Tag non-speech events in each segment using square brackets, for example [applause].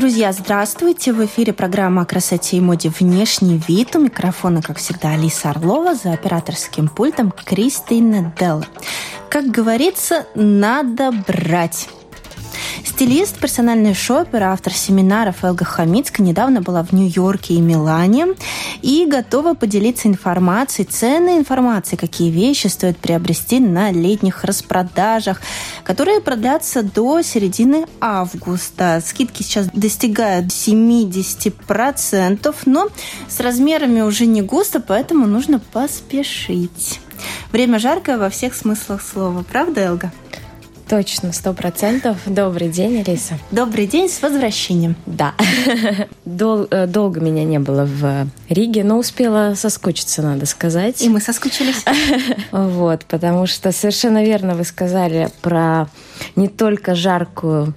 Друзья, здравствуйте! В эфире программа о красоте и моде «Внешний вид». У микрофона, как всегда, Алиса Орлова, за операторским пультом Кристина Делла. Как говорится, надо брать. Стилист, персональный шопер, автор семинаров Элга Хамицка недавно была в Нью-Йорке и Милане и готова поделиться информацией, ценной информацией, какие вещи стоит приобрести на летних распродажах, которые продлятся до середины августа. Скидки сейчас достигают 70%, но с размерами уже не густо, поэтому нужно поспешить. Время жаркое во всех смыслах слова, правда, Элга? Точно, сто процентов. Добрый день, Алиса. Добрый день, с возвращением. Да. Дол- э, долго меня не было в Риге, но успела соскучиться, надо сказать. И мы соскучились. [laughs] Вот, потому что совершенно верно вы сказали про не только жаркую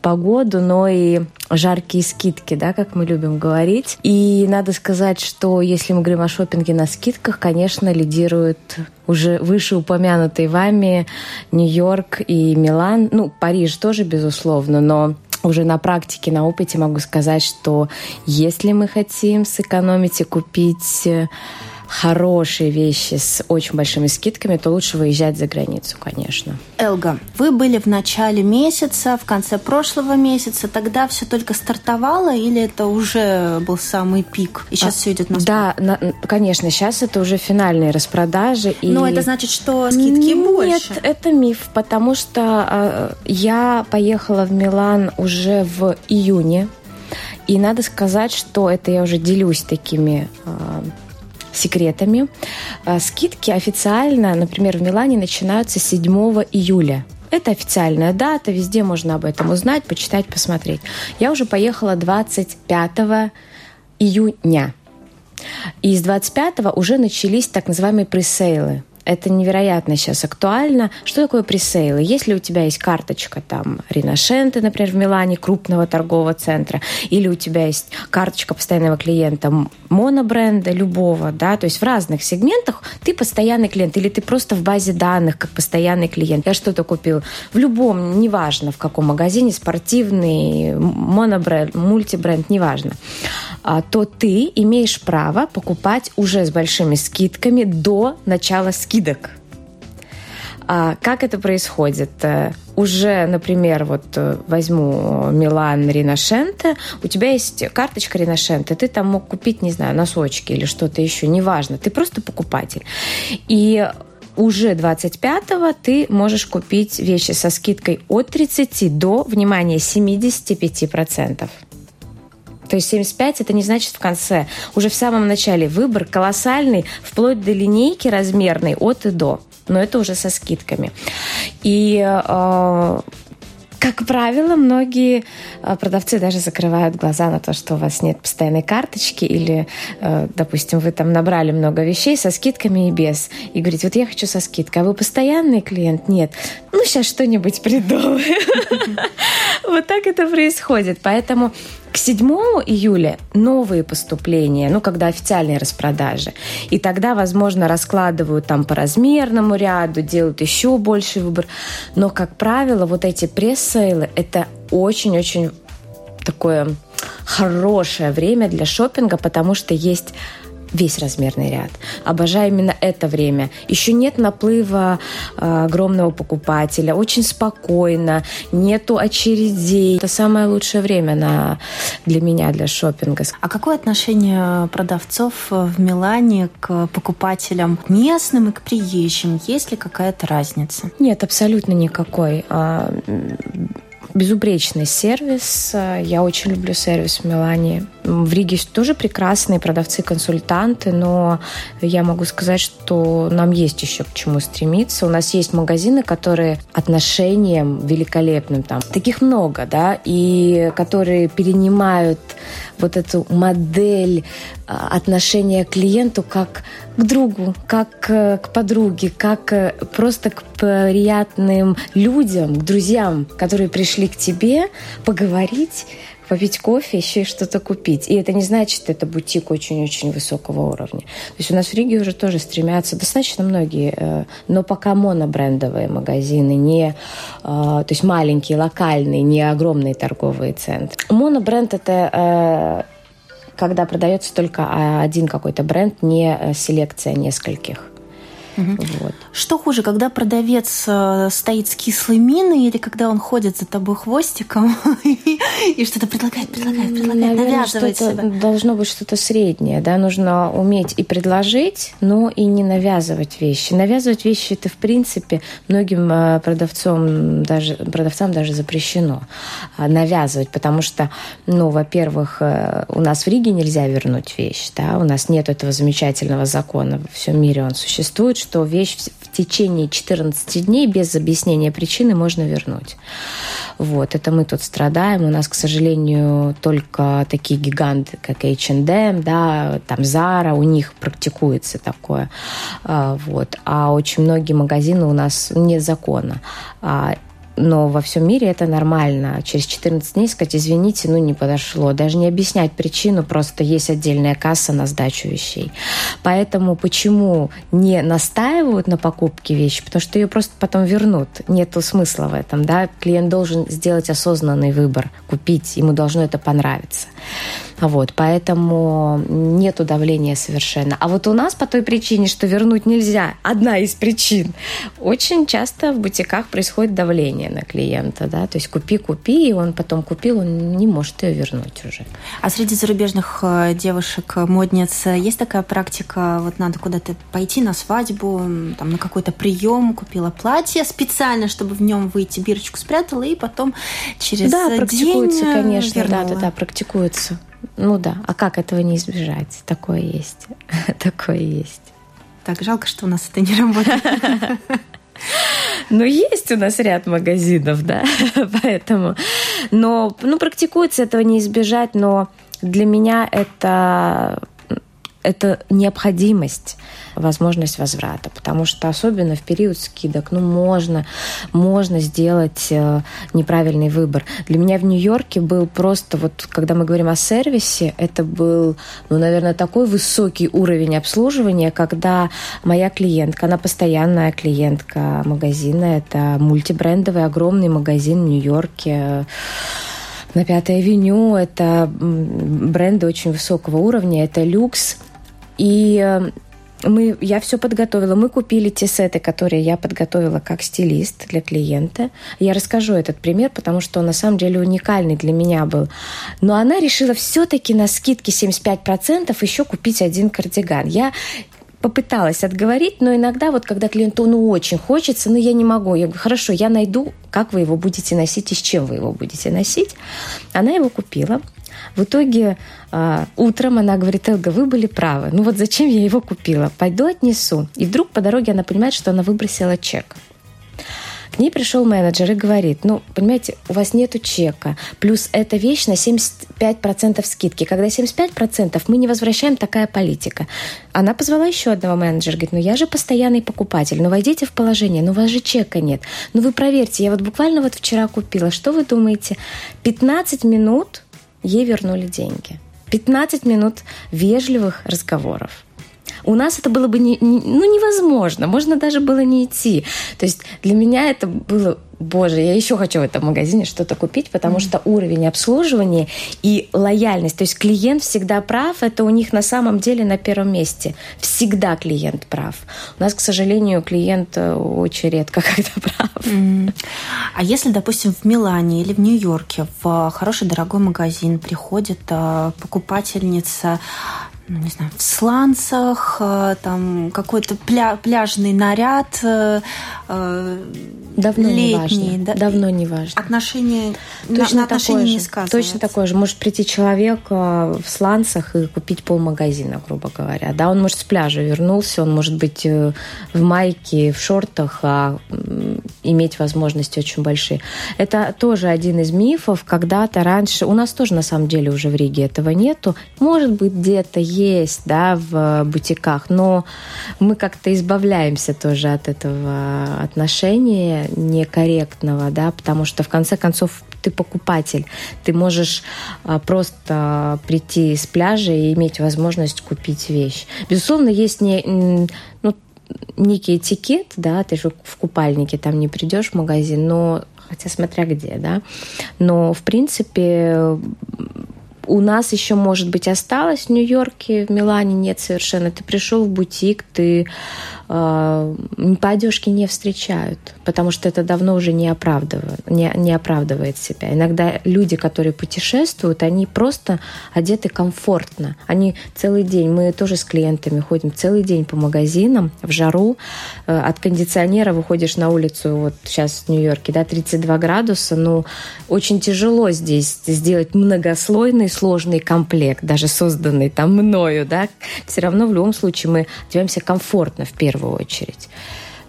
погоду, но и жаркие скидки, да, как мы любим говорить. И надо сказать, что если мы говорим о шопинге на скидках, конечно, лидируют уже вышеупомянутые вами Нью-Йорк и Милан. Ну, Париж тоже, безусловно, но уже на практике, на опыте могу сказать, что если мы хотим сэкономить и купить хорошие вещи с очень большими скидками, то лучше выезжать за границу, конечно. Элга, вы были в начале месяца, в конце прошлого месяца, тогда все только стартовало или это уже был самый пик? И сейчас а, все идет на спад? Да, на, конечно, сейчас это уже финальные распродажи. И... Но это значит, что скидки Нет, больше? Нет, это миф, потому что э, я поехала в Милан уже в июне, и надо сказать, что это я уже делюсь такими э, секретами. А, скидки официально, например, в Милане начинаются 7 июля. Это официальная дата, везде можно об этом узнать, почитать, посмотреть. Я уже поехала 25 июня. И с 25 уже начались так называемые пресейлы. Это невероятно сейчас актуально. Что такое пресейлы? Если у тебя есть карточка там Риношенте, например, в Милане, крупного торгового центра, или у тебя есть карточка постоянного клиента монобренда любого, да, то есть в разных сегментах ты постоянный клиент, или ты просто в базе данных как постоянный клиент. Я что-то купил в любом, неважно в каком магазине, спортивный, монобренд, мультибренд, неважно, то ты имеешь право покупать уже с большими скидками до начала скидок. А как это происходит? Э, уже, например, вот э, возьму Милан Риношенте, у тебя есть карточка Риношенте, ты там мог купить, не знаю, носочки или что-то еще, неважно, ты просто покупатель. И уже 25-го ты можешь купить вещи со скидкой от 30 до, внимание, 75%. То есть 75 это не значит в конце. Уже в самом начале выбор колоссальный, вплоть до линейки размерной от и до. Но это уже со скидками. И э, как правило, многие э, продавцы даже закрывают глаза на то, что у вас нет постоянной карточки или, э, допустим, вы там набрали много вещей со скидками и без. И говорите, вот я хочу со скидкой, а вы постоянный клиент? Нет. Ну, сейчас что-нибудь придумаем. [laughs] Вот так это происходит. Поэтому к 7 июля новые поступления, ну, когда официальные распродажи. И тогда, возможно, раскладывают там по размерному ряду, делают еще больший выбор. Но, как правило, вот эти пресс-сейлы – это очень-очень такое хорошее время для шопинга, потому что есть весь размерный ряд. Обожаю именно это время. Еще нет наплыва э, огромного покупателя. Очень спокойно, нету очередей. Это самое лучшее время на, для меня, для шопинга. А какое отношение продавцов в Милане к покупателям местным и к приезжим? Есть ли какая-то разница? Нет, абсолютно никакой. Безупречный сервис. Я очень люблю сервис в Милане. В Риге тоже прекрасные продавцы-консультанты, но я могу сказать, что нам есть еще к чему стремиться. У нас есть магазины, которые отношением великолепным, там таких много, да, и которые перенимают вот эту модель а, отношения к клиенту как к другу, как к подруге, как просто к приятным людям, к друзьям, которые пришли к тебе поговорить, попить кофе, еще и что-то купить. И это не значит, что это бутик очень-очень высокого уровня. То есть у нас в Риге уже тоже стремятся достаточно многие, э, но пока монобрендовые магазины, не, э, то есть маленькие, локальные, не огромные торговые центры. Монобренд это э, когда продается только один какой-то бренд, не селекция нескольких. Угу. Вот. Что хуже, когда продавец э, стоит с кислой миной или когда он ходит за тобой хвостиком [laughs] и что-то предлагает, предлагает, предлагает, навязывает себя? Должно быть что-то среднее, да, нужно уметь и предложить, но и не навязывать вещи. Навязывать вещи это в принципе многим э, продавцам даже продавцам даже запрещено а, навязывать, потому что, ну, во-первых, э, у нас в Риге нельзя вернуть вещь, да, у нас нет этого замечательного закона, во всем мире он существует, что вещь в течение 14 дней без объяснения причины можно вернуть. Вот, это мы тут страдаем. У нас, к сожалению, только такие гиганты, как H&M, да, там Zara, у них практикуется такое. А, вот. А очень многие магазины у нас нет закона. Но во всем мире это нормально. Через 14 дней сказать, извините, ну не подошло. Даже не объяснять причину, просто есть отдельная касса на сдачу вещей. Поэтому почему не настаивают на покупке вещи? Потому что ее просто потом вернут. Нету смысла в этом. Да? Клиент должен сделать осознанный выбор, купить. Ему должно это понравиться. Вот, поэтому нет давления совершенно. А вот у нас по той причине, что вернуть нельзя, одна из причин, очень часто в бутиках происходит давление на клиента, да, то есть купи, купи, и он потом купил, он не может ее вернуть уже. А среди зарубежных э, девушек, э, модниц, э, есть такая практика, вот надо куда-то пойти на свадьбу, там, на какой-то прием, купила платье специально, чтобы в нем выйти, бирочку спрятала, и потом через да, день практикуется, конечно, вернула. да, да, да, практикуется. Ну да, а как этого не избежать? Такое есть. [laughs] Такое есть. Так, жалко, что у нас это не работает. [laughs] Ну, есть у нас ряд магазинов, да, [laughs] поэтому. Но, ну, практикуется этого не избежать, но для меня это это необходимость, возможность возврата, потому что особенно в период скидок, ну, можно, можно сделать э, неправильный выбор. Для меня в Нью-Йорке был просто, вот когда мы говорим о сервисе, это был, ну, наверное, такой высокий уровень обслуживания, когда моя клиентка, она постоянная клиентка магазина, это мультибрендовый огромный магазин в Нью-Йорке, на Пятой авеню. Это бренды очень высокого уровня, это люкс. И э, мы, я все подготовила. Мы купили те сеты, которые я подготовила как стилист для клиента. Я расскажу этот пример, потому что он на самом деле уникальный для меня был. Но она решила все-таки на скидке 75% еще купить один кардиган. Я попыталась отговорить, но иногда вот когда клиенту ну очень хочется, но я не могу. Я говорю, хорошо, я найду, как вы его будете носить и с чем вы его будете носить. Она его купила. В итоге э, утром она говорит, Элга, вы были правы. Ну вот зачем я его купила? Пойду отнесу. И вдруг по дороге она понимает, что она выбросила чек. К ней пришел менеджер и говорит, ну, понимаете, у вас нету чека, плюс эта вещь на 75% скидки. Когда 75%, мы не возвращаем, такая политика. Она позвала еще одного менеджера, говорит, ну, я же постоянный покупатель, ну, войдите в положение, ну, у вас же чека нет. Ну, вы проверьте, я вот буквально вот вчера купила. Что вы думаете? 15 минут ей вернули деньги. 15 минут вежливых разговоров. У нас это было бы не, не, ну, невозможно, можно даже было не идти. То есть для меня это было боже, я еще хочу в этом магазине что-то купить, потому mm-hmm. что уровень обслуживания и лояльность, то есть клиент всегда прав, это у них на самом деле на первом месте. Всегда клиент прав. У нас, к сожалению, клиент э, очень редко [laughs] когда прав. Mm-hmm. А если, допустим, в Милане или в Нью-Йорке в хороший дорогой магазин приходит э, покупательница ну, не знаю, в сланцах, э, там какой-то пля пляжный наряд, э, э, Давно летний, не важно. Да? Давно не важно. Отношения точно на, отношения не сказывается. Точно такое же. Может прийти человек в сланцах и купить полмагазина, грубо говоря. Да, он может с пляжа вернулся, он может быть в майке, в шортах, а иметь возможности очень большие. Это тоже один из мифов. Когда-то раньше... У нас тоже, на самом деле, уже в Риге этого нету. Может быть, где-то есть, да, в бутиках, но мы как-то избавляемся тоже от этого отношения некорректного, да, потому что в конце концов ты покупатель, ты можешь а, просто прийти с пляжа и иметь возможность купить вещь. Безусловно, есть не, ну, некий этикет, да, ты же в купальнике там не придешь в магазин, но хотя смотря где, да, но в принципе у нас еще, может быть, осталось в Нью-Йорке, в Милане нет совершенно. Ты пришел в бутик, ты по одежке не встречают, потому что это давно уже не оправдывает, не, не оправдывает себя. Иногда люди, которые путешествуют, они просто одеты комфортно. Они целый день, мы тоже с клиентами ходим целый день по магазинам в жару. Э, от кондиционера выходишь на улицу, вот сейчас в Нью-Йорке, да, 32 градуса, ну, очень тяжело здесь сделать многослойный сложный комплект, даже созданный там мною, да, все равно в любом случае мы одеваемся комфортно в первую очередь.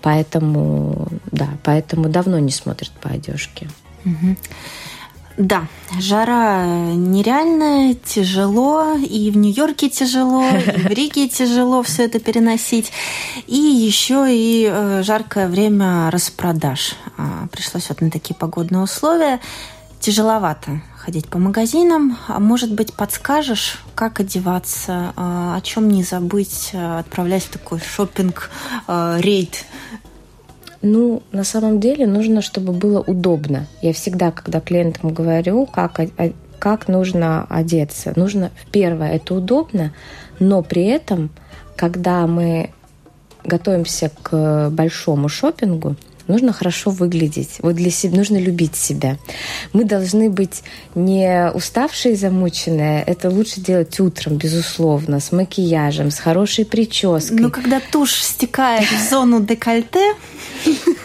Поэтому, да, поэтому давно не смотрят по одежке. Угу. Да, жара нереальная, тяжело, и в Нью-Йорке тяжело, и в Риге [laughs] тяжело все это переносить, и еще и э, жаркое время распродаж. А, пришлось вот на такие погодные условия. Тяжеловато ходить по магазинам. А может быть, подскажешь, как одеваться, а, о чем не забыть, а, отправлять в такой шопинг рейд ну, на самом деле нужно, чтобы было удобно. Я всегда, когда клиентам говорю, как, как нужно одеться, нужно, первое, это удобно, но при этом, когда мы готовимся к большому шопингу, нужно хорошо выглядеть. Вот для себя нужно любить себя. Мы должны быть не уставшие, замученные. Это лучше делать утром, безусловно, с макияжем, с хорошей прической. Но когда тушь стекает в зону декольте,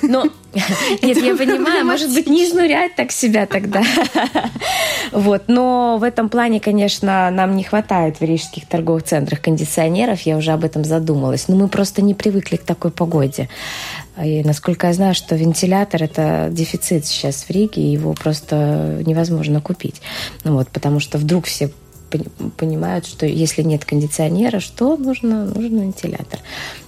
но [laughs] нет, я [laughs] понимаю, может быть, не изнурять так себя тогда. [laughs] Вот. Но в этом плане, конечно, нам не хватает в рижских торговых центрах кондиционеров, я уже об этом задумалась. Но мы просто не привыкли к такой погоде. И насколько я знаю, что вентилятор – это дефицит сейчас в Риге, его просто невозможно купить. Ну вот, потому что вдруг все понимают, что если нет кондиционера, что нужно? Нужен вентилятор.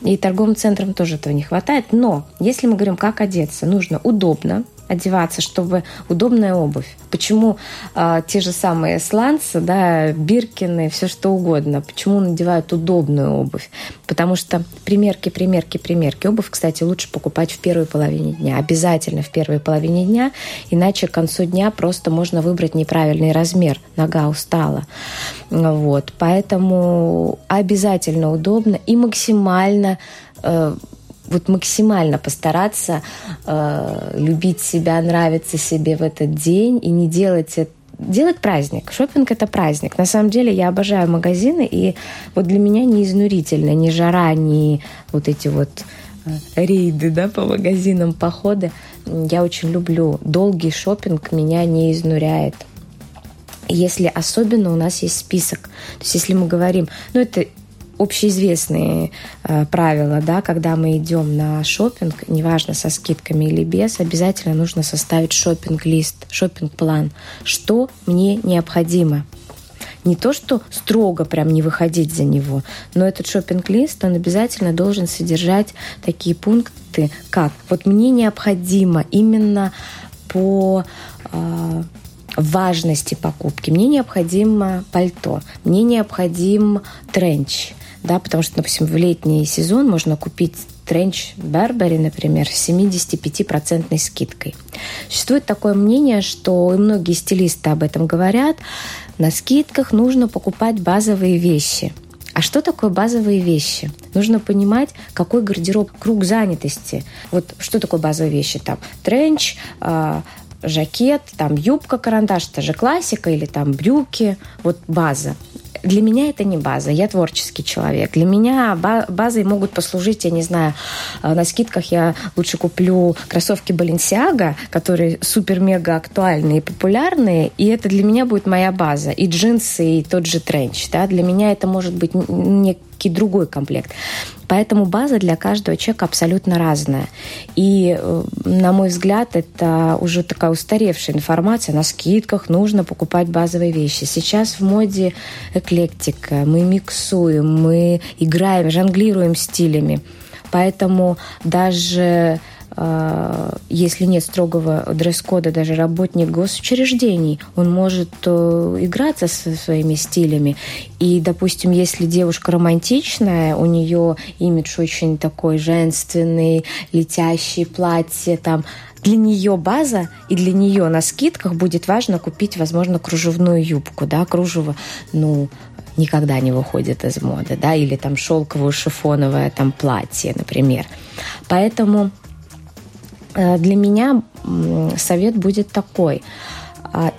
И торговым центрам тоже этого не хватает. Но если мы говорим, как одеться, нужно удобно, одеваться, чтобы удобная обувь. Почему э, те же самые сланцы, да, биркины, все что угодно, почему надевают удобную обувь? Потому что примерки, примерки, примерки. Обувь, кстати, лучше покупать в первой половине дня. Обязательно в первой половине дня, иначе к концу дня просто можно выбрать неправильный размер. Нога устала. Вот. Поэтому обязательно удобно и максимально э, вот максимально постараться э, любить себя, нравиться себе в этот день и не делать это делать праздник. Шопинг это праздник. На самом деле я обожаю магазины, и вот для меня не изнурительно ни жара, ни вот эти вот э, рейды да, по магазинам, походы. Я очень люблю. Долгий шопинг меня не изнуряет. Если особенно у нас есть список. То есть если мы говорим, ну это общеизвестные э, правила, да, когда мы идем на шопинг, неважно со скидками или без, обязательно нужно составить шопинг-лист, шопинг-план, что мне необходимо. Не то, что строго прям не выходить за него, но этот шопинг-лист, он обязательно должен содержать такие пункты, как вот мне необходимо именно по э, важности покупки. Мне необходимо пальто, мне необходим тренч, да, потому что, допустим, в летний сезон можно купить тренч Барбари, например, с 75% скидкой. Существует такое мнение, что и многие стилисты об этом говорят, на скидках нужно покупать базовые вещи. А что такое базовые вещи? Нужно понимать, какой гардероб, круг занятости. Вот что такое базовые вещи? Там тренч, э, жакет, там юбка, карандаш, это же классика, или там брюки, вот база для меня это не база, я творческий человек. Для меня базой могут послужить, я не знаю, э, на скидках я лучше куплю кроссовки Balenciaga, которые супер-мега актуальные и популярные, и это для меня будет моя база. И джинсы, и тот же тренч. Да? Для меня это может быть не некий другой комплект. Поэтому база для каждого человека абсолютно разная. И, э, на мой взгляд, это уже такая устаревшая информация. На скидках нужно покупать базовые вещи. Сейчас в моде эклектика. Мы миксуем, мы играем, жонглируем стилями. Поэтому даже если нет строгого дресс-кода, даже работник госучреждений, он может э, играться со своими стилями. И, допустим, если девушка романтичная, у нее имидж очень такой женственный, летящий платье, там, для нее база, и для нее на скидках будет важно купить, возможно, кружевную юбку, да, кружево, ну, никогда не выходит из моды, да, или там шелковое шифоновое там платье, например. Поэтому Э, для меня совет будет такой. А,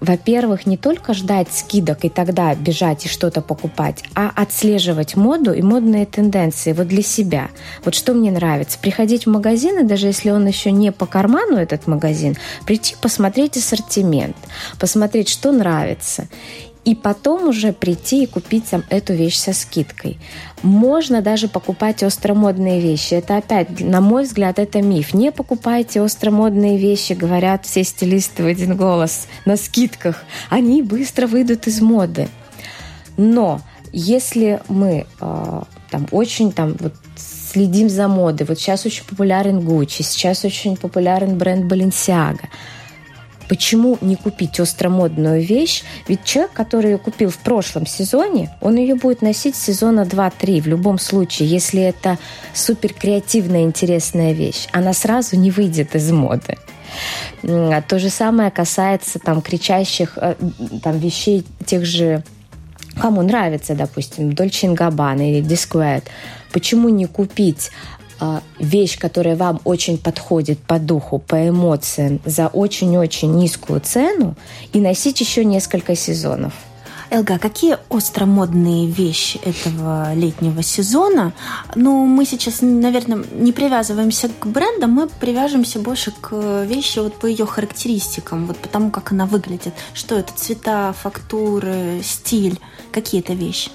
во-первых, не только ждать скидок и тогда бежать и что-то покупать, а отслеживать моду и модные тенденции вот для себя. Вот что мне нравится. Приходить в магазин, и даже если он еще не по карману, этот магазин, прийти посмотреть ассортимент, посмотреть, что нравится и потом уже прийти и купить там эту вещь со скидкой. Можно даже покупать остромодные вещи. Это опять, на мой взгляд, это миф. Не покупайте остромодные вещи, говорят все стилисты в один голос, на скидках. Они быстро выйдут из моды. Но если мы э, там очень там вот следим за модой, вот сейчас очень популярен Gucci, сейчас очень популярен бренд Balenciaga – Почему не купить остромодную вещь? Ведь человек, который ее купил в прошлом сезоне, он ее будет носить сезона 2-3 в любом случае, если это супер креативная, интересная вещь. Она сразу не выйдет из моды. То же самое касается там кричащих э, там, вещей тех же кому нравится, допустим, Dolce Gabbana или Disquet, почему не купить а, вещь, которая вам очень подходит по духу, по эмоциям за очень-очень низкую цену и носить еще несколько сезонов. Элга, какие остромодные вещи этого летнего сезона? Ну, мы сейчас, наверное, не привязываемся к брендам, мы привяжемся больше к вещи вот по ее характеристикам, вот потому как она выглядит. Что это? Цвета, фактуры, стиль? Какие это вещи?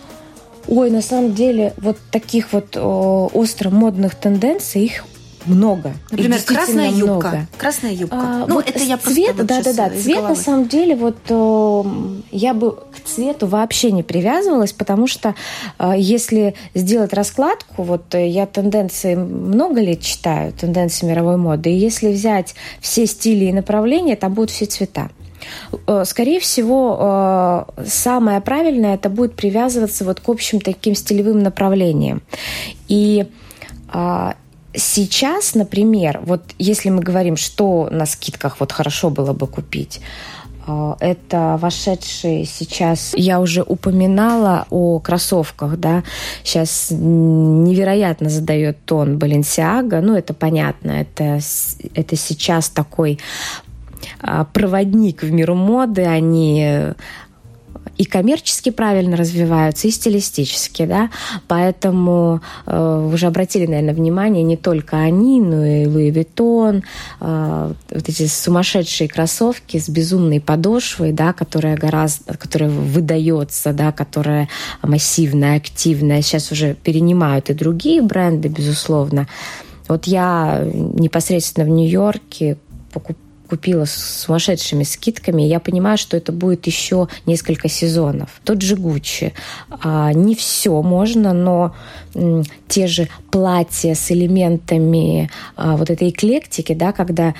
Ой, на самом деле, вот таких вот о, остро модных тенденций, их много. Например, красная юбка. Много. Красная юбка. А, ну, вот это я просто цвет, да, да, да. Цвет головы. на самом деле вот о, я бы к цвету вообще не привязывалась, потому что э, если сделать раскладку, вот э, я тенденции много лет читаю, тенденции мировой моды, и если взять все стили и направления, там будут все цвета. Э, скорее всего, э, самое правильное это будет привязываться вот к общим таким стилевым направлениям. И а, сейчас, например, вот если мы говорим, что на скидках вот хорошо было бы купить, э, это вошедшие сейчас, я уже упоминала о кроссовках, да, сейчас невероятно задает тон Баленсиага, ну это понятно, это, это сейчас такой проводник в миру моды, они э, и коммерчески правильно развиваются, и стилистически, да, поэтому э, уже обратили, наверное, внимание не только они, но и Луи Виттон, э, вот эти сумасшедшие кроссовки с безумной подошвой, да, которая гораздо, которая выдается, да, которая массивная, активная, сейчас уже перенимают и другие бренды, безусловно. Вот я непосредственно в Нью-Йорке покупала купила с сумасшедшими скидками, я понимаю, что это будет еще несколько сезонов. Тот же Гуччи. А, не все можно, но те же платья с элементами а, вот этой эклектики, да, когда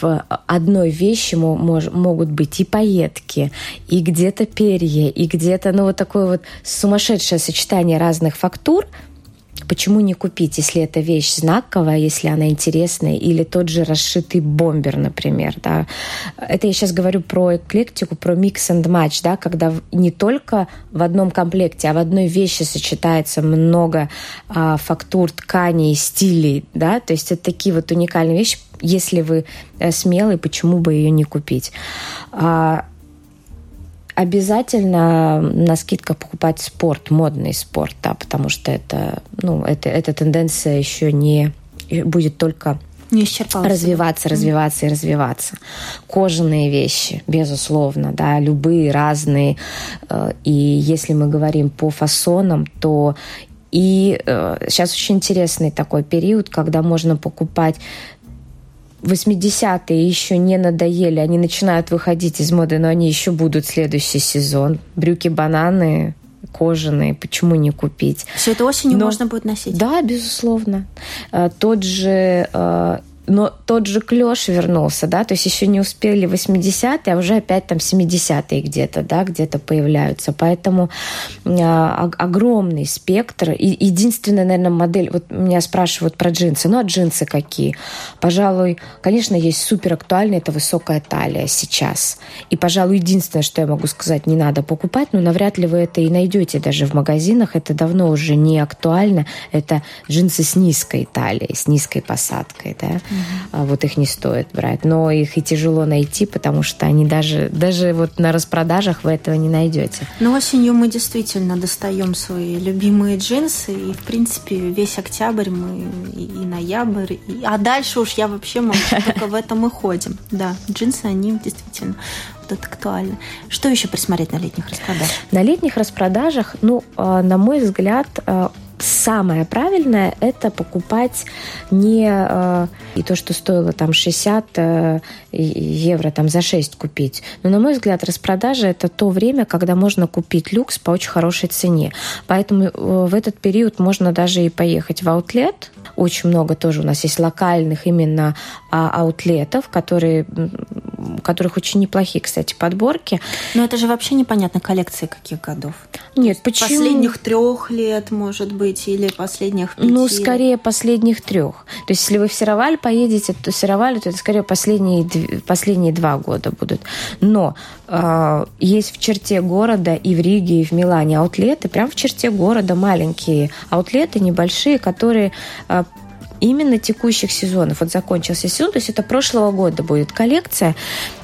в одной вещи могут быть и пайетки, и где-то перья, и где-то, ну, вот такое вот сумасшедшее сочетание разных фактур – Почему не купить, если эта вещь знаковая, если она интересная, или тот же расшитый бомбер, например, да. Это я сейчас говорю про эклектику, про микс and матч, да, когда не только в одном комплекте, а в одной вещи сочетается много а, фактур, тканей, стилей, да, то есть это такие вот уникальные вещи, если вы э, смелый, почему бы ее не купить? А, обязательно на скидках покупать спорт, модный спорт, да, потому что это, ну, это, эта тенденция еще не будет только не исчерпался. Развиваться, развиваться и развиваться. Кожаные вещи, безусловно, да, любые разные. Э, и если мы говорим по фасонам, то и э, сейчас очень интересный такой период, когда можно покупать 80-е еще не надоели, они начинают выходить из моды, но они еще будут следующий сезон. Брюки-бананы кожаные, почему не купить? Все это осенью но, можно будет носить? Да, безусловно. Э, тот же э, но тот же клеш вернулся, да, то есть еще не успели 80-е, а уже опять там 70-е где-то, да, где-то появляются. Поэтому э, огромный спектр. И единственная, наверное, модель, вот меня спрашивают про джинсы. Ну, а джинсы какие? Пожалуй, конечно, есть супер актуальные, это высокая талия сейчас. И, пожалуй, единственное, что я могу сказать, не надо покупать, но навряд ли вы это и найдете даже в магазинах. Это давно уже не актуально. Это джинсы с низкой талией, с низкой посадкой, да. Mm угу. вот их не стоит брать. Но их и тяжело найти, потому что они даже, даже вот на распродажах вы этого не найдете. Но осенью мы действительно достаем свои любимые джинсы, и, в принципе, весь октябрь мы и, и ноябрь, и... а дальше уж я вообще молчу, [laughs] только в этом и ходим. Да, джинсы, они действительно вот это актуально. Что еще присмотреть на летних распродажах? На летних распродажах, ну, а, на мой взгляд, а, самое правильное это покупать не э, и то, что стоило там 60 э, евро там за 6 купить. Но, на мой взгляд, распродажа это то время, когда можно купить люкс по очень хорошей цене. Поэтому э, в этот период можно даже и поехать в аутлет. Очень много тоже у нас есть локальных именно а, аутлетов, которые, которых очень неплохие, кстати, подборки. Но это же вообще непонятно коллекции каких годов. Нет, почему? Последних трех лет, может быть, или последних пяти? Ну, скорее последних трех. То есть, если вы в Сероваль поедете, то Сероваль, то это скорее последние, последние два года будут. Но э, есть в черте города и в Риге, и в Милане аутлеты, прям в черте города маленькие аутлеты, небольшие, которые э, именно текущих сезонов. Вот закончился сезон, то есть это прошлого года будет коллекция.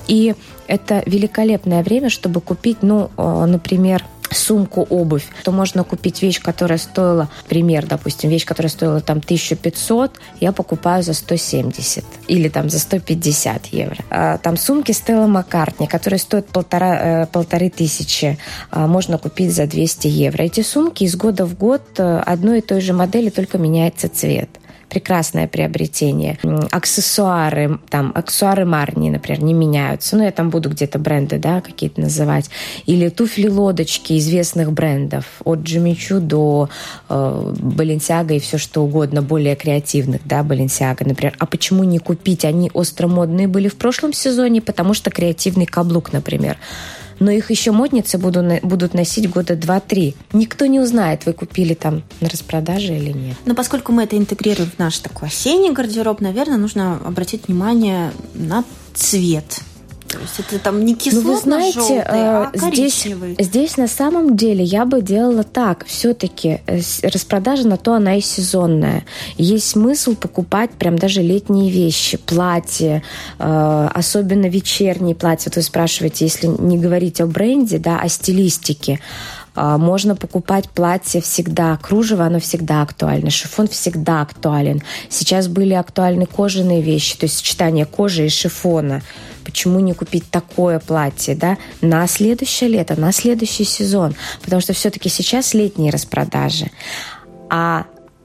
И это великолепное время, чтобы купить, ну, э, например, сумку, обувь, то можно купить вещь, которая стоила, пример, допустим, вещь, которая стоила там 1500, я покупаю за 170 или там за 150 евро. А, там сумки Стелла Маккартни, которые стоят полтора, э, полторы тысячи, а, можно купить за 200 евро. Эти сумки из года в год э, одной и той же модели, только меняется цвет прекрасное приобретение. Аксессуары, там, аксессуары Марни, например, не меняются. Ну, я там буду где-то бренды, да, какие-то называть. Или туфли-лодочки известных брендов. От Джимми Чу до э, Баленсиага и все что угодно, более креативных, да, Баленсиага, например. А почему не купить? Они остромодные были в прошлом сезоне, потому что креативный каблук, например но их еще модницы будут, будут носить года 2-3. Никто не узнает, вы купили там на распродаже или нет. Но поскольку мы это интегрируем в наш такой осенний гардероб, наверное, нужно обратить внимание на цвет то есть это там не кислотно ну, вы знаете, а э, здесь, здесь на самом деле я бы делала так. Все-таки э, распродажа на то она и сезонная. Есть смысл покупать прям даже летние вещи, платья, э, особенно вечерние платья. Вот вы спрашиваете, если не говорить о бренде, да, о стилистике. А, можно покупать платье всегда. Кружево, оно всегда актуально. Шифон всегда актуален. Сейчас были актуальны кожаные вещи, то есть сочетание кожи и шифона. Почему не купить такое платье, да, на следующее лето, на следующий сезон? Потому что все-таки сейчас летние распродажи. А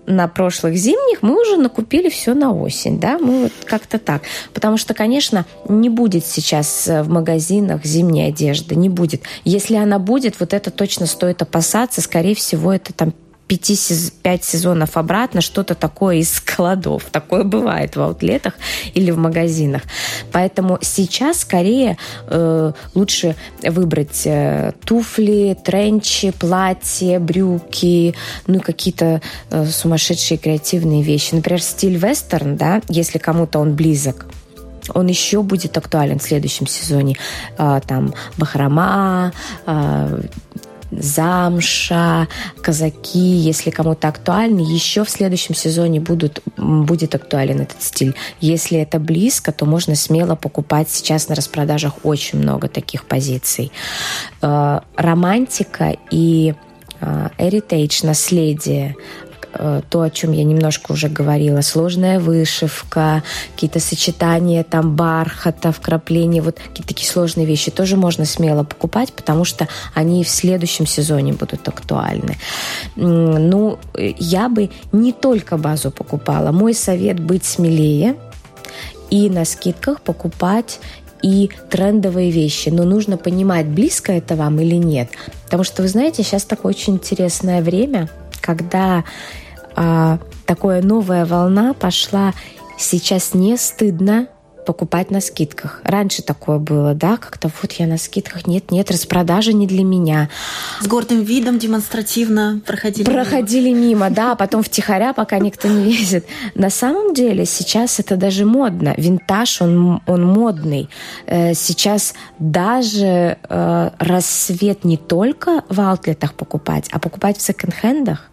на прошлых зимних мы уже накупили все на осень, да, мы вот как-то так. Потому что, конечно, не будет сейчас э, в магазинах зимней одежды, не будет. Если она будет, вот это точно стоит опасаться, скорее всего, это там пяти, пять сезонов обратно что-то такое из складов. Такое бывает в аутлетах или в магазинах. Поэтому сейчас скорее э, лучше выбрать э, туфли, тренчи, платья, брюки, ну и какие-то э, сумасшедшие креативные вещи. Например, стиль вестерн, да, если кому-то он близок, он еще будет актуален в следующем сезоне. А, там бахрома, а, замша, казаки, если кому-то актуальны, еще в следующем сезоне будут, будет актуален этот стиль. Если это близко, то можно смело покупать сейчас на распродажах очень много таких позиций. Э, романтика и heritage, наследие, то, о чем я немножко уже говорила, сложная вышивка, какие-то сочетания там бархата, вкрапления, вот какие-то такие сложные вещи тоже можно смело покупать, потому что они в следующем сезоне будут актуальны. Ну, я бы не только базу покупала. Мой совет быть смелее и на скидках покупать и трендовые вещи. Но нужно понимать, близко это вам или нет. Потому что, вы знаете, сейчас такое очень интересное время, когда а, такая новая волна пошла. Сейчас не стыдно покупать на скидках. Раньше такое было, да, как-то вот я на скидках, нет, нет, распродажа не для меня. С гордым видом демонстративно проходили Проходили мимо, мимо да, а потом втихаря, пока никто не видит. На самом деле сейчас это даже модно. Винтаж, он, он модный. Э, сейчас даже э, рассвет не только в аутлетах покупать, а покупать в секонд-хендах.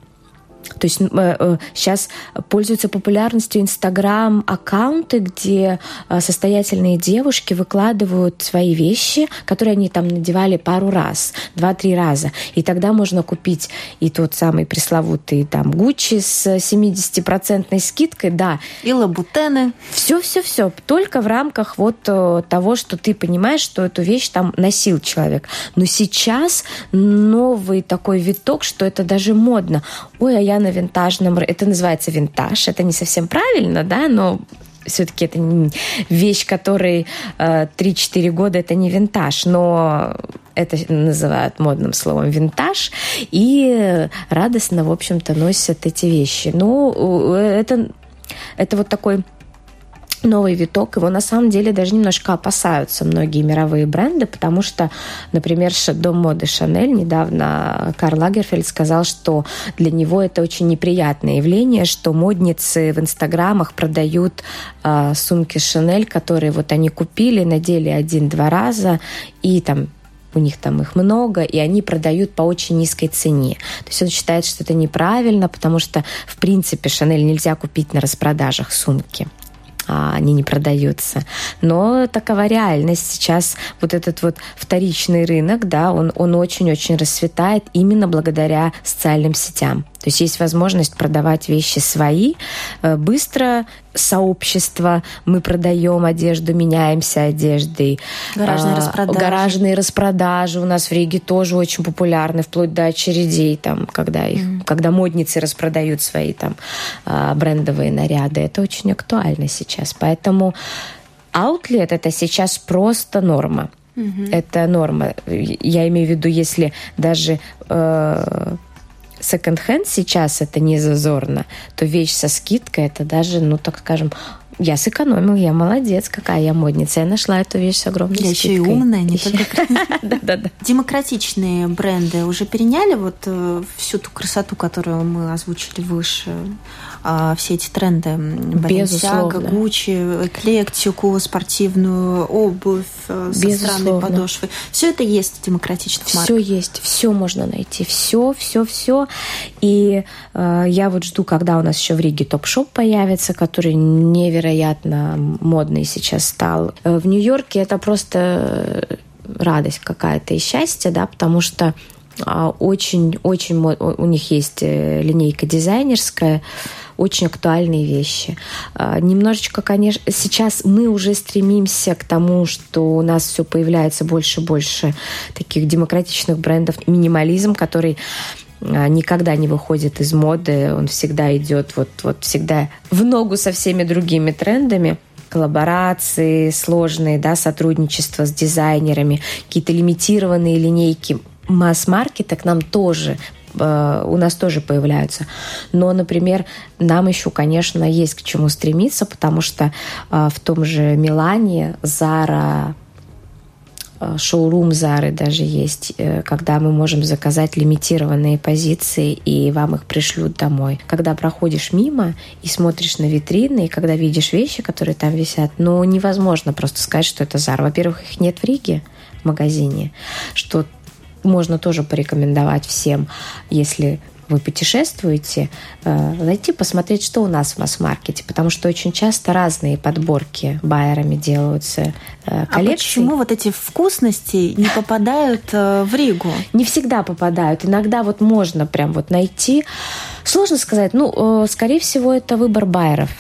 То есть э, сейчас пользуются популярностью Инстаграм-аккаунты, где э, состоятельные девушки выкладывают свои вещи, которые они там надевали пару раз, два-три раза. И тогда можно купить и тот самый пресловутый там Гуччи с 70% скидкой, да. И лабутены. Все-все-все. Только в рамках вот э, того, что ты понимаешь, что эту вещь там носил человек. Но сейчас новый такой виток, что это даже модно. Ой, а я на винтажном... Это называется винтаж. Это не совсем правильно, да, но все-таки это вещь, которой э, 3-4 года это не винтаж, но это называют модным словом винтаж, и радостно, в общем-то, носят эти вещи. Ну, это, это вот такой новый виток. Его на самом деле даже немножко опасаются многие мировые бренды, потому что, например, дом моды Шанель недавно Карл Лагерфельд сказал, что для него это очень неприятное явление, что модницы в инстаграмах продают э, сумки Шанель, которые вот они купили, надели один-два раза и там у них там их много, и они продают по очень низкой цене. То есть он считает, что это неправильно, потому что, в принципе, Шанель нельзя купить на распродажах сумки они не продаются. Но такова реальность. Сейчас вот этот вот вторичный рынок, да, он, он очень-очень расцветает именно благодаря социальным сетям. То есть есть возможность продавать вещи свои э, быстро, сообщество, мы продаем одежду, меняемся одеждой. Гаражные а, распродажи. Гаражные распродажи у нас в Риге тоже очень популярны, вплоть до очередей, там, когда, их, mm. когда модницы распродают свои там, а, брендовые наряды. Это очень актуально сейчас. Поэтому аутлет это сейчас просто норма. Mm-hmm. Это норма. Я имею в виду, если даже э, секонд-хенд сейчас это не зазорно, то вещь со скидкой это даже, ну так скажем, я сэкономил, я молодец, какая я модница. Я нашла эту вещь с огромной я скидкой. еще и умная, не только [laughs] Да-да-да. [laughs] Демократичные бренды уже переняли вот э, всю ту красоту, которую мы озвучили выше, а, все эти тренды. Баленсиага, Гуччи, эклектику, спортивную обувь э, со странной подошвой. Все это есть в демократичных марках. Все есть, все можно найти. Все, все, все. И э, я вот жду, когда у нас еще в Риге топ-шоп появится, который невероятно модный сейчас стал. Э, в Нью-Йорке это просто радость какая-то и счастье, да, потому что очень-очень а, у них есть э, линейка дизайнерская, очень актуальные вещи. А, немножечко, конечно, сейчас мы уже стремимся к тому, что у нас все появляется больше и больше таких демократичных брендов. Минимализм, который а, никогда не выходит из моды, он всегда идет вот, вот всегда в ногу со всеми другими трендами коллаборации сложные, да, сотрудничество с дизайнерами, какие-то лимитированные линейки масс-маркета к нам тоже э, у нас тоже появляются. Но, например, нам еще, конечно, есть к чему стремиться, потому что э, в том же Милане Зара Э, шоурум Зары даже есть, когда мы можем заказать лимитированные позиции, и вам их пришлют домой. Когда проходишь мимо и смотришь на витрины, и когда видишь вещи, которые там висят, ну, невозможно просто сказать, что это Зара. Во-первых, их нет в Риге в магазине, что можно тоже порекомендовать всем, если вы путешествуете, э, зайти посмотреть, что у нас в масс-маркете, потому что очень часто разные подборки байерами делаются э, коллекции. А почему вот эти вкусности не попадают э, в Ригу? Не всегда попадают. Иногда вот можно прям вот найти. Сложно сказать. Ну, скорее всего, это выбор байеров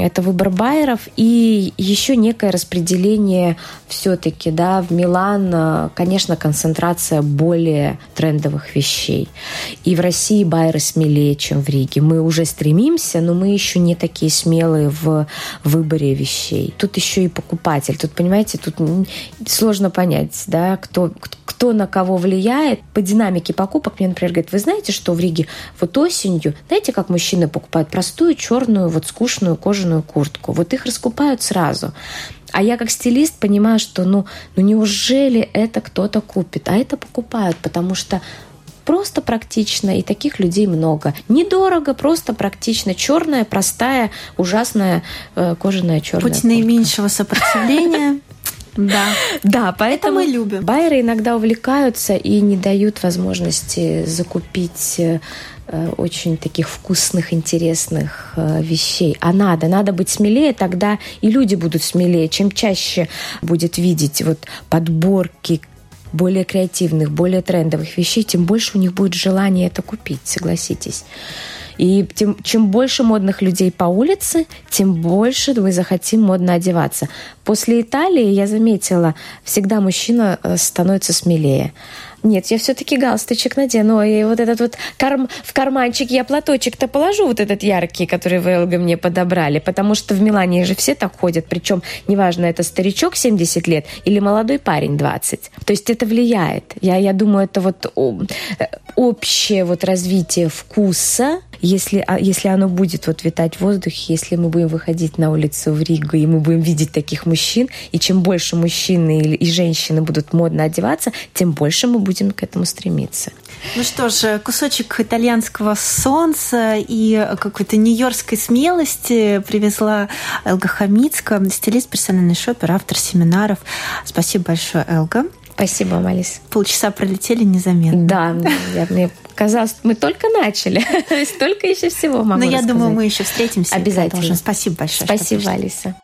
это выбор байеров и еще некое распределение все-таки, да, в Милан, э, конечно, концентрация более трендовых вещей. И в России байеры смелее, чем в Риге. Мы уже стремимся, но мы еще не такие смелые в выборе вещей. Тут еще и покупатель. Тут, понимаете, тут сложно понять, да, кто, кто на кого влияет. По динамике покупок мне, например, говорит, вы знаете, что в Риге вот осенью, знаете, как мужчины покупают простую черную, вот скучную кожаную куртку. Вот их раскупают сразу. А я как стилист понимаю, что ну, ну неужели это кто-то купит? А это покупают, потому что просто практично, и таких людей много. Недорого, просто практично. Черная, простая, ужасная э, кожаная черная Путь куртка. наименьшего сопротивления. [laughs] Да. Да, поэтому Это мы любим. Байеры иногда увлекаются и не дают возможности закупить э, очень таких вкусных, интересных э, вещей. А надо, надо быть смелее, тогда и люди будут смелее. Чем чаще будет видеть вот подборки более креативных, более трендовых вещей, тем больше у них будет желание это купить, согласитесь. И тем, чем больше модных людей по улице, тем больше мы захотим модно одеваться. После Италии я заметила, всегда мужчина э, становится смелее. Нет, я все-таки галстучек надену. И вот этот вот карм... в карманчик я платочек-то положу, вот этот яркий, который вы, Элга, мне подобрали. Потому что в Милане же все так ходят. Причем, неважно, это старичок 70 лет или молодой парень 20. То есть это влияет. Я, я думаю, это вот э, общее вот развитие вкуса, если, а, если оно будет вот витать в воздухе, если мы будем выходить на улицу в Ригу, и мы будем видеть таких мужчин, и чем больше мужчины и женщины будут модно одеваться, тем больше мы будем к этому стремиться. Ну что ж, кусочек итальянского солнца и какой-то нью-йоркской смелости привезла Элга Хамицка, стилист, персональный шопер, автор семинаров. Спасибо большое, Элга. Спасибо, Малис. Полчаса пролетели незаметно. Да, я, мне казалось, мы только начали. [laughs] Столько еще всего могу Но я думаю, мы еще встретимся. Обязательно. Спасибо большое. Спасибо, Алиса.